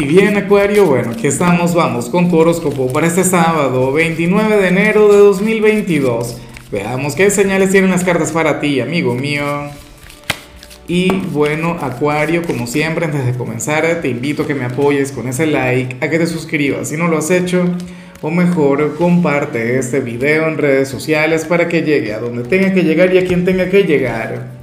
Y bien, Acuario, bueno, aquí estamos, vamos con tu horóscopo para este sábado, 29 de enero de 2022. Veamos qué señales tienen las cartas para ti, amigo mío. Y bueno, Acuario, como siempre, antes de comenzar, te invito a que me apoyes con ese like, a que te suscribas si no lo has hecho, o mejor, comparte este video en redes sociales para que llegue a donde tenga que llegar y a quien tenga que llegar.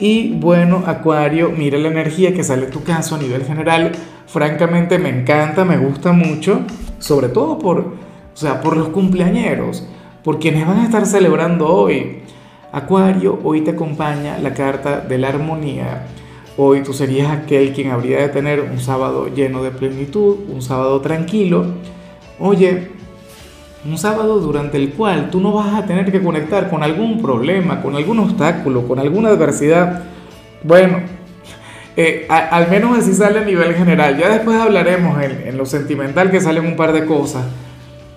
Y bueno, Acuario, mira la energía que sale tu caso a nivel general. Francamente me encanta, me gusta mucho, sobre todo por, o sea, por los cumpleañeros, por quienes van a estar celebrando hoy. Acuario, hoy te acompaña la carta de la armonía. Hoy tú serías aquel quien habría de tener un sábado lleno de plenitud, un sábado tranquilo. Oye, un sábado durante el cual tú no vas a tener que conectar con algún problema, con algún obstáculo, con alguna adversidad. Bueno, eh, al menos así sale a nivel general. Ya después hablaremos en, en lo sentimental que salen un par de cosas.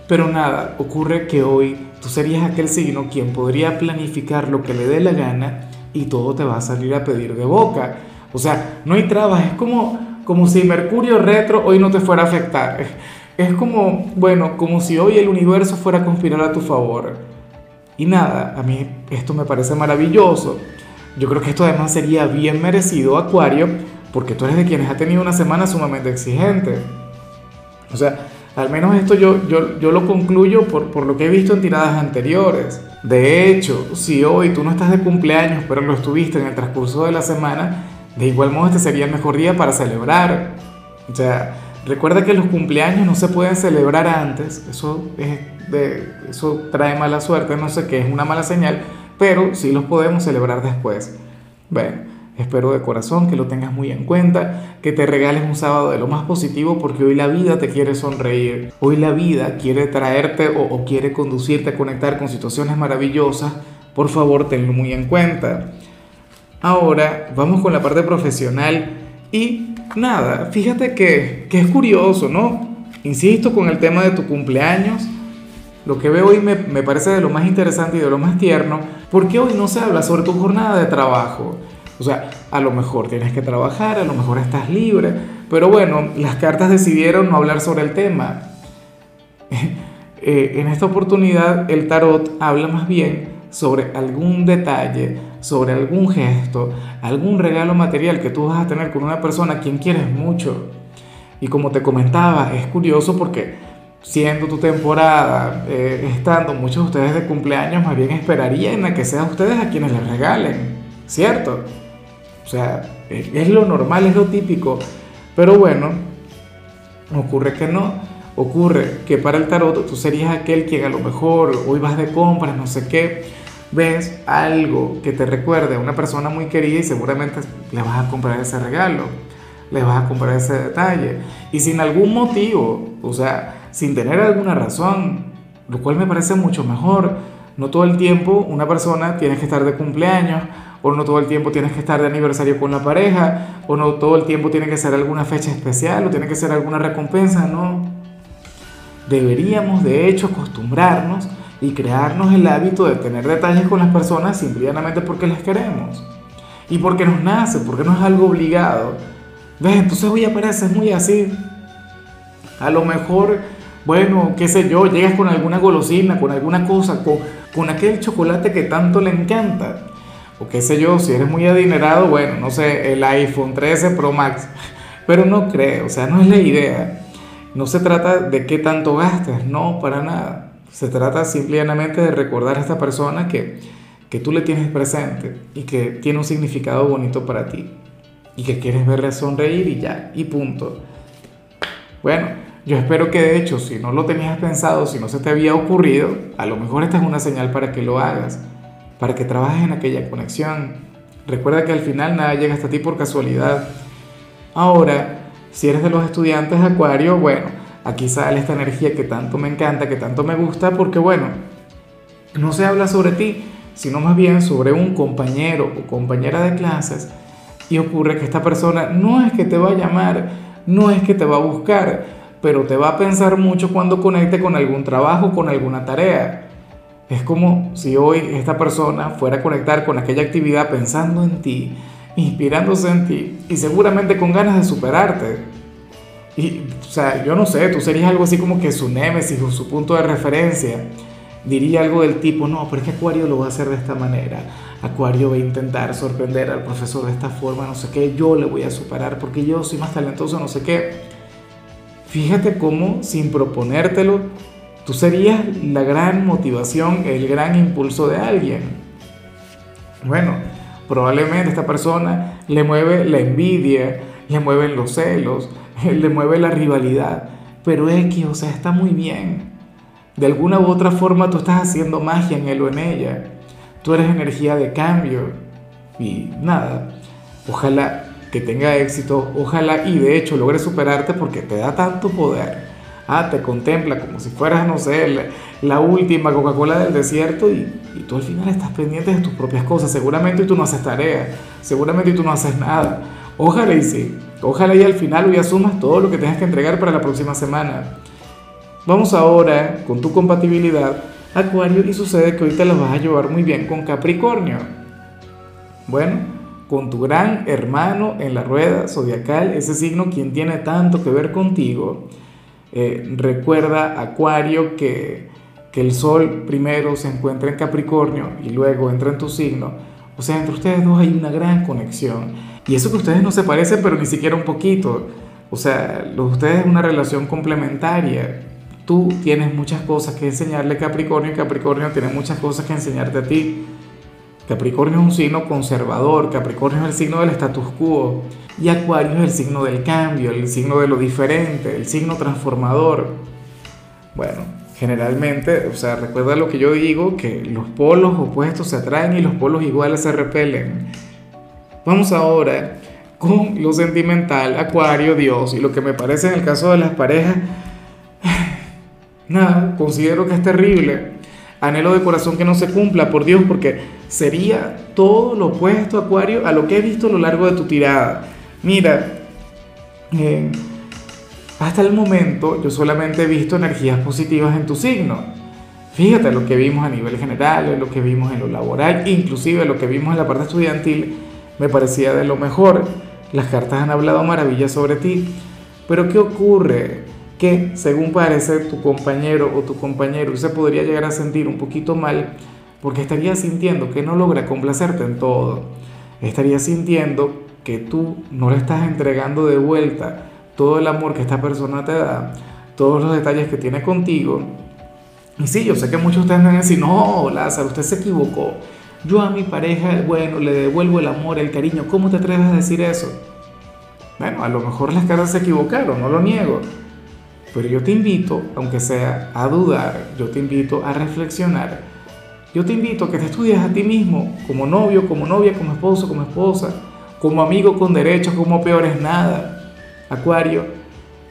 Pero nada, ocurre que hoy tú serías aquel signo quien podría planificar lo que le dé la gana y todo te va a salir a pedir de boca. O sea, no hay trabas, es como, como si Mercurio retro hoy no te fuera a afectar. Es como, bueno, como si hoy el universo fuera a conspirar a tu favor. Y nada, a mí esto me parece maravilloso. Yo creo que esto además sería bien merecido, Acuario, porque tú eres de quienes ha tenido una semana sumamente exigente. O sea, al menos esto yo, yo, yo lo concluyo por, por lo que he visto en tiradas anteriores. De hecho, si hoy tú no estás de cumpleaños, pero lo estuviste en el transcurso de la semana, de igual modo este sería el mejor día para celebrar. O sea, Recuerda que los cumpleaños no se pueden celebrar antes, eso, es de, eso trae mala suerte, no sé qué, es una mala señal, pero sí los podemos celebrar después. Bueno, espero de corazón que lo tengas muy en cuenta, que te regales un sábado de lo más positivo porque hoy la vida te quiere sonreír, hoy la vida quiere traerte o, o quiere conducirte a conectar con situaciones maravillosas, por favor tenlo muy en cuenta. Ahora vamos con la parte profesional y nada, fíjate que, es curioso, ¿no? Insisto con el tema de tu cumpleaños. Lo que veo hoy me, me, parece de lo más interesante y de lo más tierno, porque hoy no se habla sobre tu jornada de trabajo. O sea, a lo mejor tienes que trabajar, a lo mejor estás libre, pero bueno, las cartas decidieron no hablar sobre el tema. Eh, en esta oportunidad el tarot habla más bien sobre algún detalle, sobre algún gesto, algún regalo material que tú vas a tener con una persona a quien quieres mucho. Y como te comentaba, es curioso porque siendo tu temporada, eh, estando muchos de ustedes de cumpleaños, más bien esperarían a que sean ustedes a quienes les regalen, ¿cierto? O sea, es lo normal, es lo típico. Pero bueno, ocurre que no. Ocurre que para el tarot tú serías aquel quien a lo mejor hoy vas de compras, no sé qué, ves algo que te recuerde a una persona muy querida y seguramente le vas a comprar ese regalo, le vas a comprar ese detalle. Y sin algún motivo, o sea, sin tener alguna razón, lo cual me parece mucho mejor. No todo el tiempo una persona tiene que estar de cumpleaños, o no todo el tiempo tienes que estar de aniversario con la pareja, o no todo el tiempo tiene que ser alguna fecha especial, o tiene que ser alguna recompensa, no. Deberíamos de hecho acostumbrarnos y crearnos el hábito de tener detalles con las personas simplemente porque les queremos y porque nos nace, porque no es algo obligado. ¿Ves? Entonces hoy apareces muy así. A lo mejor, bueno, qué sé yo, llegas con alguna golosina, con alguna cosa, con, con aquel chocolate que tanto le encanta. O qué sé yo, si eres muy adinerado, bueno, no sé, el iPhone 13 Pro Max. Pero no creo, o sea, no es la idea. No se trata de qué tanto gastes, no, para nada. Se trata simplemente de recordar a esta persona que, que tú le tienes presente y que tiene un significado bonito para ti y que quieres verle sonreír y ya, y punto. Bueno, yo espero que de hecho, si no lo tenías pensado, si no se te había ocurrido, a lo mejor esta es una señal para que lo hagas, para que trabajes en aquella conexión. Recuerda que al final nada llega hasta ti por casualidad. Ahora, si eres de los estudiantes de Acuario, bueno, aquí sale esta energía que tanto me encanta, que tanto me gusta, porque bueno, no se habla sobre ti, sino más bien sobre un compañero o compañera de clases y ocurre que esta persona no es que te va a llamar, no es que te va a buscar, pero te va a pensar mucho cuando conecte con algún trabajo, con alguna tarea. Es como si hoy esta persona fuera a conectar con aquella actividad pensando en ti, inspirándose en ti y seguramente con ganas de superarte. Y, o sea, yo no sé, tú serías algo así como que su némesis o su punto de referencia. Diría algo del tipo, no, pero es que Acuario lo va a hacer de esta manera. Acuario va a intentar sorprender al profesor de esta forma, no sé qué, yo le voy a superar porque yo soy más talentoso, no sé qué. Fíjate cómo, sin proponértelo, tú serías la gran motivación, el gran impulso de alguien. Bueno, probablemente esta persona le mueve la envidia, le mueven los celos, le mueve la rivalidad, pero X, o sea, está muy bien. De alguna u otra forma tú estás haciendo magia en él o en ella. Tú eres energía de cambio. Y nada, ojalá que tenga éxito, ojalá y de hecho logre superarte porque te da tanto poder. Ah, te contempla como si fueras, no sé, la, última Coca-Cola del desierto y, y, tú al final estás pendiente de tus propias cosas. Seguramente tú no haces tarea, seguramente tú no haces nada. Ojalá y sí, ojalá y al final hoy asumas todo lo que tengas que entregar para la próxima semana. Vamos ahora con tu compatibilidad, Acuario, y sucede que hoy te la vas a llevar muy bien con Capricornio. Bueno, con tu gran hermano en la rueda zodiacal, ese signo quien tiene tanto que ver contigo. Eh, recuerda, Acuario, que, que el Sol primero se encuentra en Capricornio y luego entra en tu signo. O sea, entre ustedes dos hay una gran conexión. Y eso que ustedes no se parecen, pero ni siquiera un poquito. O sea, los ustedes es una relación complementaria. Tú tienes muchas cosas que enseñarle a Capricornio y Capricornio tiene muchas cosas que enseñarte a ti. Capricornio es un signo conservador, Capricornio es el signo del status quo y Acuario es el signo del cambio, el signo de lo diferente, el signo transformador. Bueno, generalmente, o sea, recuerda lo que yo digo, que los polos opuestos se atraen y los polos iguales se repelen. Vamos ahora con lo sentimental, Acuario, Dios, y lo que me parece en el caso de las parejas, nada, considero que es terrible. Anhelo de corazón que no se cumpla, por Dios, porque sería todo lo opuesto, Acuario, a lo que he visto a lo largo de tu tirada. Mira, eh, hasta el momento yo solamente he visto energías positivas en tu signo. Fíjate lo que vimos a nivel general, lo que vimos en lo laboral, inclusive lo que vimos en la parte estudiantil me parecía de lo mejor. Las cartas han hablado maravillas sobre ti. Pero ¿qué ocurre? Que según parece tu compañero o tu compañero se podría llegar a sentir un poquito mal porque estaría sintiendo que no logra complacerte en todo. Estaría sintiendo que tú no le estás entregando de vuelta todo el amor que esta persona te da, todos los detalles que tiene contigo. Y sí, yo sé que muchos de ustedes me van a decir, no, Lázaro, usted se equivocó. Yo a mi pareja, bueno, le devuelvo el amor, el cariño. ¿Cómo te atreves a decir eso? Bueno, a lo mejor las caras se equivocaron, no lo niego. Pero yo te invito, aunque sea a dudar, yo te invito a reflexionar. Yo te invito a que te estudies a ti mismo, como novio, como novia, como esposo, como esposa, como amigo con derechos, como peor es nada. Acuario,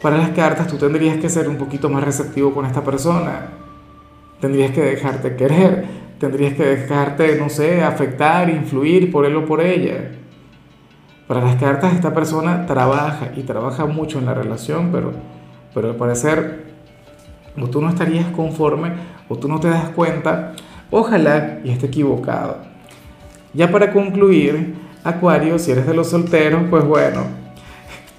para las cartas tú tendrías que ser un poquito más receptivo con esta persona. Tendrías que dejarte querer tendrías que dejarte, no sé, afectar, influir por él o por ella. Para las cartas esta persona trabaja y trabaja mucho en la relación, pero, pero al parecer o tú no estarías conforme o tú no te das cuenta, ojalá y esté equivocado. Ya para concluir, Acuario, si eres de los solteros, pues bueno,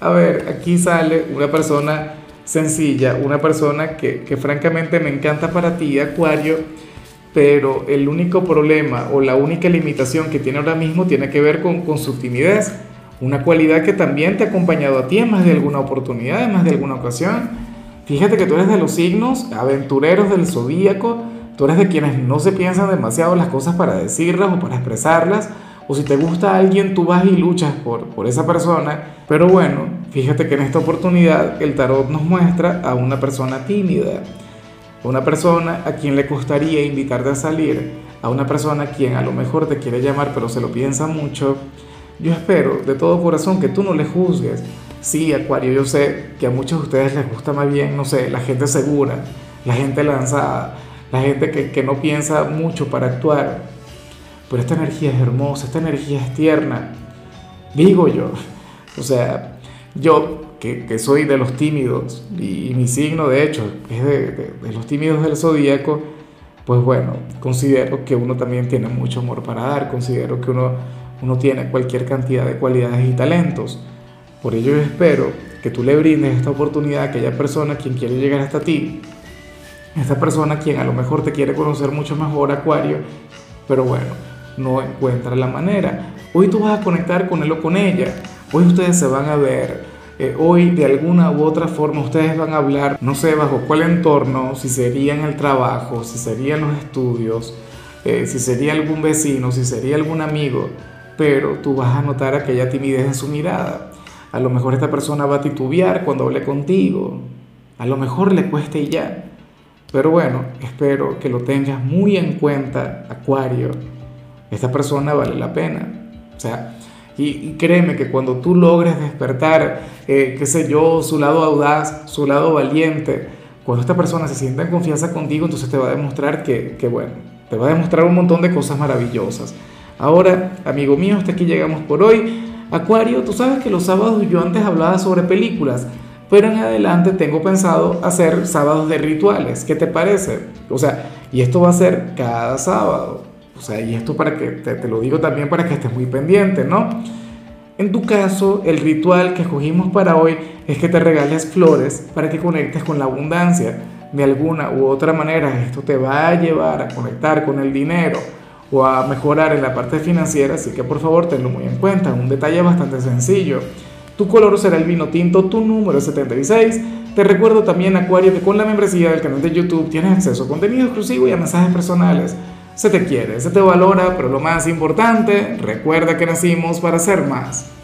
a ver, aquí sale una persona sencilla, una persona que, que francamente me encanta para ti, Acuario, pero el único problema o la única limitación que tiene ahora mismo tiene que ver con, con su timidez, una cualidad que también te ha acompañado a ti en más de alguna oportunidad, en más de alguna ocasión. Fíjate que tú eres de los signos aventureros del zodíaco, tú eres de quienes no se piensan demasiado las cosas para decirlas o para expresarlas, o si te gusta alguien, tú vas y luchas por, por esa persona. Pero bueno, fíjate que en esta oportunidad el tarot nos muestra a una persona tímida una persona a quien le costaría invitarte a salir, a una persona a quien a lo mejor te quiere llamar pero se lo piensa mucho, yo espero de todo corazón que tú no le juzgues. Sí, Acuario, yo sé que a muchos de ustedes les gusta más bien, no sé, la gente segura, la gente lanzada, la gente que, que no piensa mucho para actuar. Pero esta energía es hermosa, esta energía es tierna. Digo yo, o sea, yo que, soy de los tímidos y, mi signo de hecho es de, los tímidos del zodíaco, pues bueno, considero que uno también tiene mucho amor para dar, considero que uno, uno tiene cualquier cantidad de cualidades y talentos. Por ello yo espero que tú le brindes esta oportunidad a aquella persona quien quiere llegar hasta ti, esta persona quien a lo mejor te quiere conocer mucho mejor, Acuario, pero bueno, no encuentra la manera. Hoy tú vas a conectar con él o con ella, hoy ustedes se van a ver, eh, hoy de alguna u otra forma ustedes van a hablar, no sé bajo cuál entorno, si sería en el trabajo, si sería en los estudios, eh, si sería algún vecino, si sería algún amigo, pero tú vas a notar aquella timidez en su mirada. A lo mejor esta persona va a titubear cuando hable contigo, a lo mejor le cueste y ya. Pero bueno, espero que lo tengas muy en cuenta, Acuario. Esta persona vale la pena. O sea, y, créeme que cuando tú logres despertar, eh, qué sé yo, su lado audaz, su lado valiente, cuando esta persona se sienta en confianza contigo, entonces te va a demostrar que, que bueno, te va a demostrar un montón de cosas maravillosas. Ahora, amigo mío, hasta aquí llegamos por hoy. Acuario, tú sabes que los sábados yo antes hablaba sobre películas pero en adelante tengo pensado hacer sábados de rituales. ¿Qué te parece? O sea, y esto va a ser cada sábado. O sea, y esto para que te, lo digo también para que estés muy pendiente, ¿no? En tu caso, el ritual que escogimos para hoy es que te regales flores para que conectes con la abundancia. De alguna u otra manera, esto te va a llevar a conectar con el dinero o a mejorar en la parte financiera, así que por favor tenlo muy en cuenta. Un detalle bastante sencillo. Tu color será el vino tinto, tu número es 76. Te recuerdo también, Acuario, que con la membresía del canal de YouTube tienes acceso a contenido exclusivo y a mensajes personales. Se te quiere, se te valora, pero lo más importante, recuerda que nacimos para ser más.